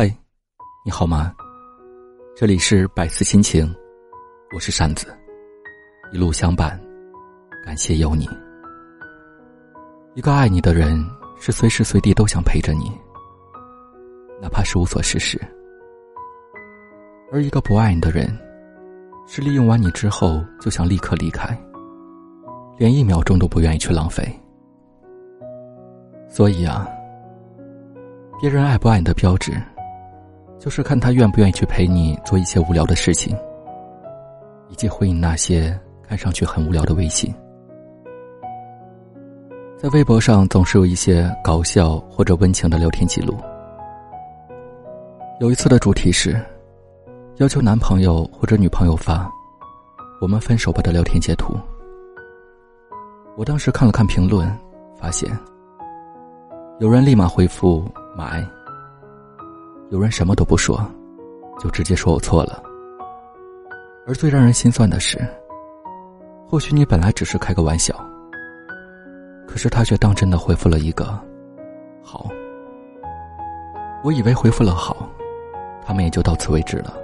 嗨，你好吗？这里是百思心情，我是扇子，一路相伴，感谢有你。一个爱你的人，是随时随地都想陪着你，哪怕是无所事事；而一个不爱你的人，是利用完你之后就想立刻离开，连一秒钟都不愿意去浪费。所以啊，别人爱不爱你的标志。就是看他愿不愿意去陪你做一些无聊的事情，以及回应那些看上去很无聊的微信。在微博上总是有一些搞笑或者温情的聊天记录。有一次的主题是，要求男朋友或者女朋友发“我们分手吧”的聊天截图。我当时看了看评论，发现有人立马回复“买”。有人什么都不说，就直接说我错了。而最让人心酸的是，或许你本来只是开个玩笑，可是他却当真的回复了一个“好”。我以为回复了好，他们也就到此为止了。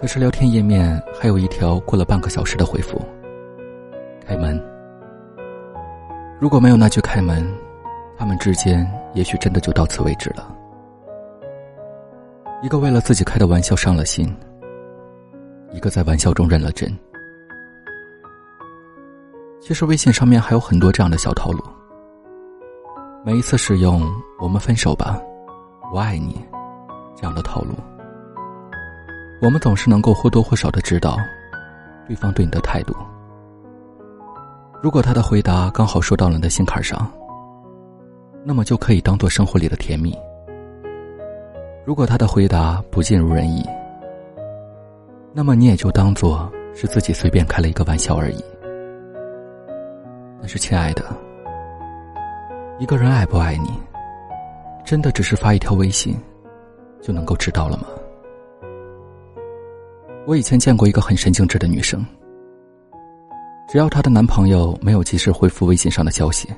可是聊天页面还有一条过了半个小时的回复：“开门。”如果没有那句“开门”，他们之间也许真的就到此为止了。一个为了自己开的玩笑伤了心，一个在玩笑中认了真。其实微信上面还有很多这样的小套路。每一次使用“我们分手吧，我爱你”这样的套路，我们总是能够或多或少的知道对方对你的态度。如果他的回答刚好说到了你的心坎上，那么就可以当做生活里的甜蜜。如果他的回答不尽如人意，那么你也就当做是自己随便开了一个玩笑而已。但是，亲爱的，一个人爱不爱你，真的只是发一条微信就能够知道了吗？我以前见过一个很神经质的女生，只要她的男朋友没有及时回复微信上的消息，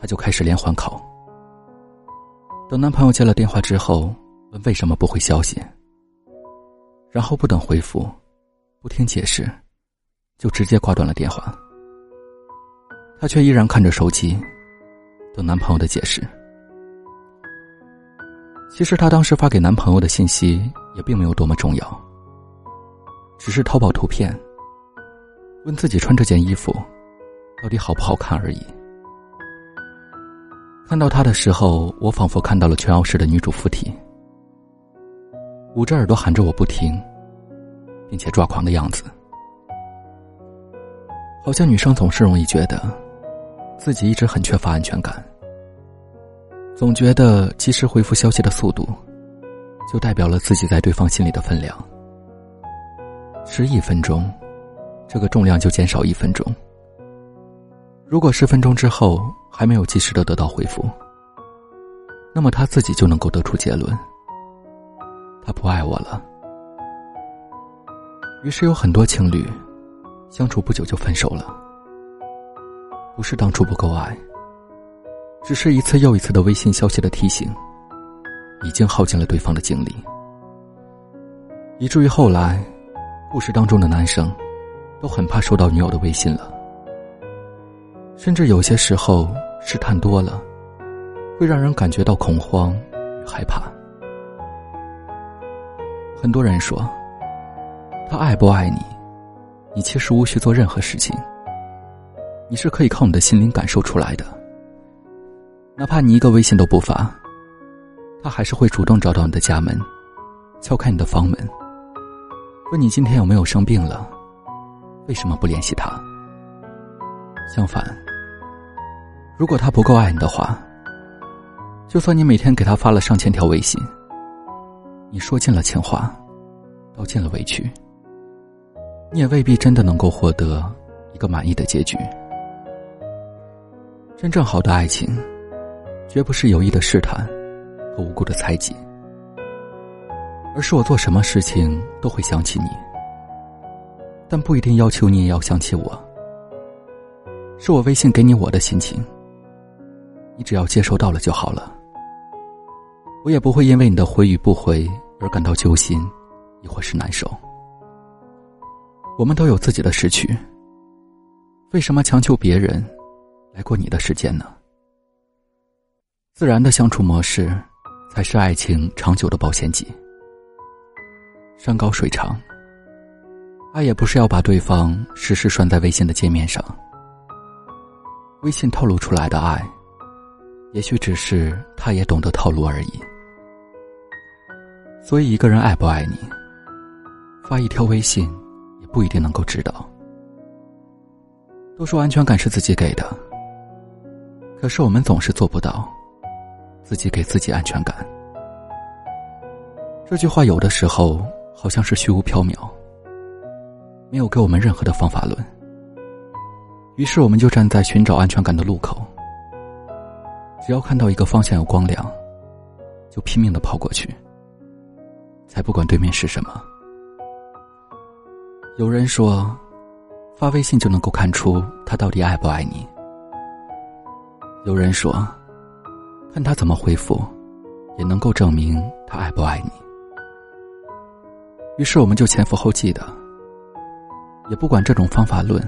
她就开始连环考。等男朋友接了电话之后，问为什么不回消息，然后不等回复，不听解释，就直接挂断了电话。她却依然看着手机，等男朋友的解释。其实她当时发给男朋友的信息也并没有多么重要，只是淘宝图片，问自己穿这件衣服到底好不好看而已。看到他的时候，我仿佛看到了全傲式的女主附体，捂着耳朵喊着我不停，并且抓狂的样子。好像女生总是容易觉得，自己一直很缺乏安全感，总觉得及时回复消息的速度，就代表了自己在对方心里的分量。迟一分钟，这个重量就减少一分钟。如果十分钟之后还没有及时的得到回复，那么他自己就能够得出结论：他不爱我了。于是有很多情侣相处不久就分手了，不是当初不够爱，只是一次又一次的微信消息的提醒，已经耗尽了对方的精力，以至于后来，故事当中的男生都很怕收到女友的微信了。甚至有些时候试探多了，会让人感觉到恐慌与害怕。很多人说，他爱不爱你，你其实无需做任何事情，你是可以靠你的心灵感受出来的。哪怕你一个微信都不发，他还是会主动找到你的家门，敲开你的房门，问你今天有没有生病了，为什么不联系他？相反。如果他不够爱你的话，就算你每天给他发了上千条微信，你说尽了情话，道尽了委屈，你也未必真的能够获得一个满意的结局。真正好的爱情，绝不是有意的试探和无辜的猜忌，而是我做什么事情都会想起你，但不一定要求你也要想起我。是我微信给你我的心情。你只要接收到了就好了。我也不会因为你的回与不回而感到揪心，亦或是难受。我们都有自己的失去，为什么强求别人来过你的时间呢？自然的相处模式，才是爱情长久的保鲜剂。山高水长，爱也不是要把对方时时拴在微信的界面上。微信透露出来的爱，也许只是他也懂得套路而已。所以，一个人爱不爱你，发一条微信也不一定能够知道。都说安全感是自己给的，可是我们总是做不到自己给自己安全感。这句话有的时候好像是虚无缥缈，没有给我们任何的方法论。于是，我们就站在寻找安全感的路口，只要看到一个方向有光亮，就拼命的跑过去。才不管对面是什么。有人说，发微信就能够看出他到底爱不爱你。有人说，看他怎么回复，也能够证明他爱不爱你。于是我们就前赴后继的，也不管这种方法论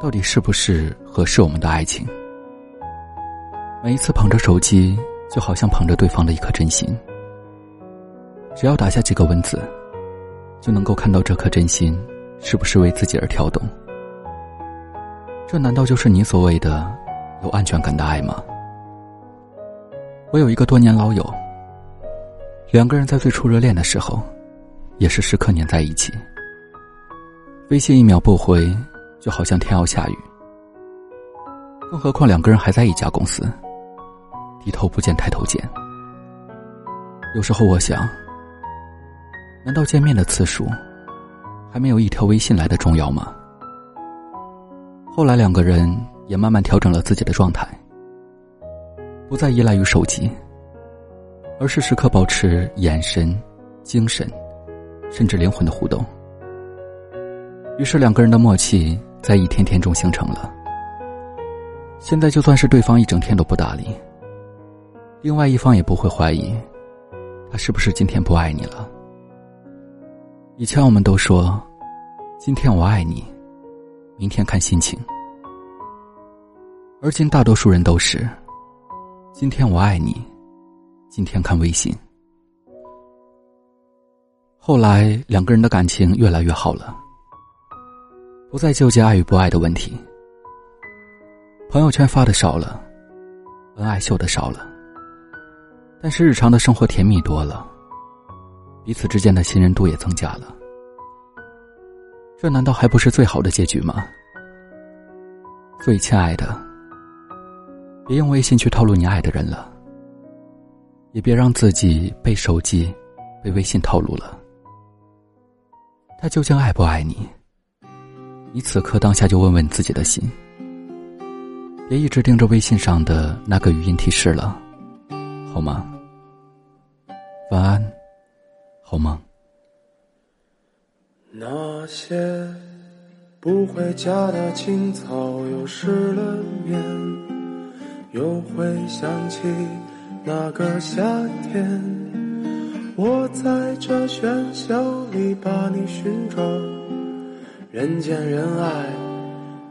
到底是不是合适我们的爱情。每一次捧着手机，就好像捧着对方的一颗真心。只要打下几个文字，就能够看到这颗真心是不是为自己而跳动。这难道就是你所谓的有安全感的爱吗？我有一个多年老友，两个人在最初热恋的时候，也是时刻黏在一起。微信一秒不回，就好像天要下雨。更何况两个人还在一家公司，低头不见抬头见。有时候我想。难道见面的次数，还没有一条微信来的重要吗？后来两个人也慢慢调整了自己的状态，不再依赖于手机，而是时刻保持眼神、精神，甚至灵魂的互动。于是两个人的默契在一天天中形成了。现在就算是对方一整天都不搭理，另外一方也不会怀疑，他是不是今天不爱你了。以前我们都说，今天我爱你，明天看心情。而今大多数人都是，今天我爱你，今天看微信。后来两个人的感情越来越好了，不再纠结爱与不爱的问题。朋友圈发的少了，恩爱秀的少了，但是日常的生活甜蜜多了。彼此之间的信任度也增加了，这难道还不是最好的结局吗？所以，亲爱的，别用微信去套路你爱的人了，也别让自己被手机、被微信套路了。他究竟爱不爱你？你此刻当下就问问自己的心，别一直盯着微信上的那个语音提示了，好吗？晚安。好吗？那些不回家的青草又失了眠，又会想起那个夏天。我在这喧嚣里把你寻找，人见人爱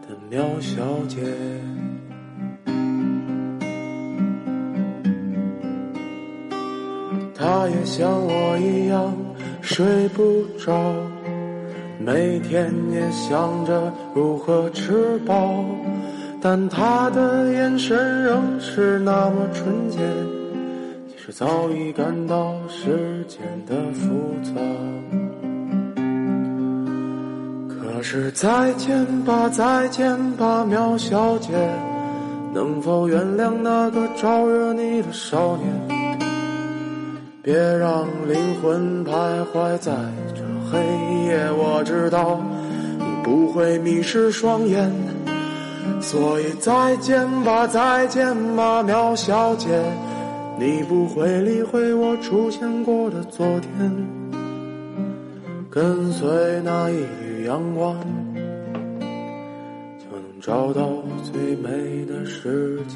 的苗小姐。他也像我一样睡不着，每天也想着如何吃饱，但他的眼神仍是那么纯洁，其实早已感到世间的复杂。可是再见吧，再见吧，苗小姐，能否原谅那个招惹你的少年？别让灵魂徘徊在这黑夜，我知道你不会迷失双眼，所以再见吧，再见吧，苗小姐，你不会理会我出现过的昨天，跟随那一缕阳光，就能找到最美的世界。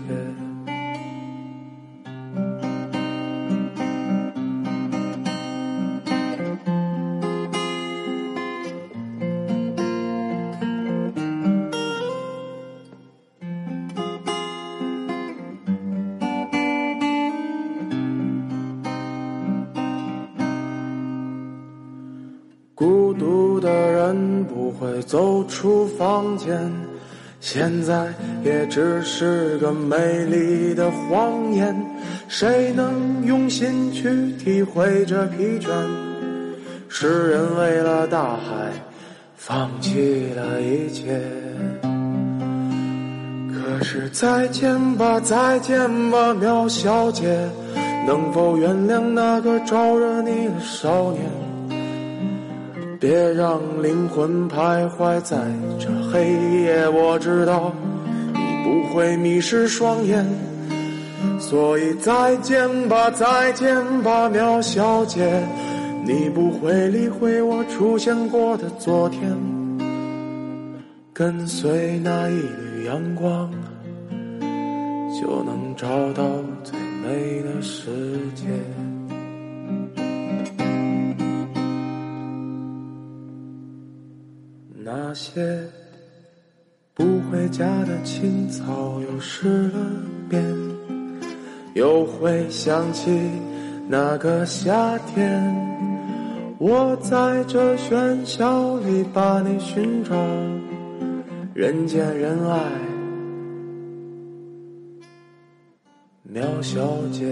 不会走出房间，现在也只是个美丽的谎言。谁能用心去体会这疲倦？诗人为了大海，放弃了一切。可是再见吧，再见吧，苗小姐，能否原谅那个招惹你的少年？别让灵魂徘徊在这黑夜，我知道你不会迷失双眼，所以再见吧，再见吧，苗小姐，你不会理会我出现过的昨天，跟随那一缕阳光，就能找到最美的世界。那些不回家的青草又湿了遍，又会想起那个夏天。我在这喧嚣里把你寻找，人见人爱，苗小姐。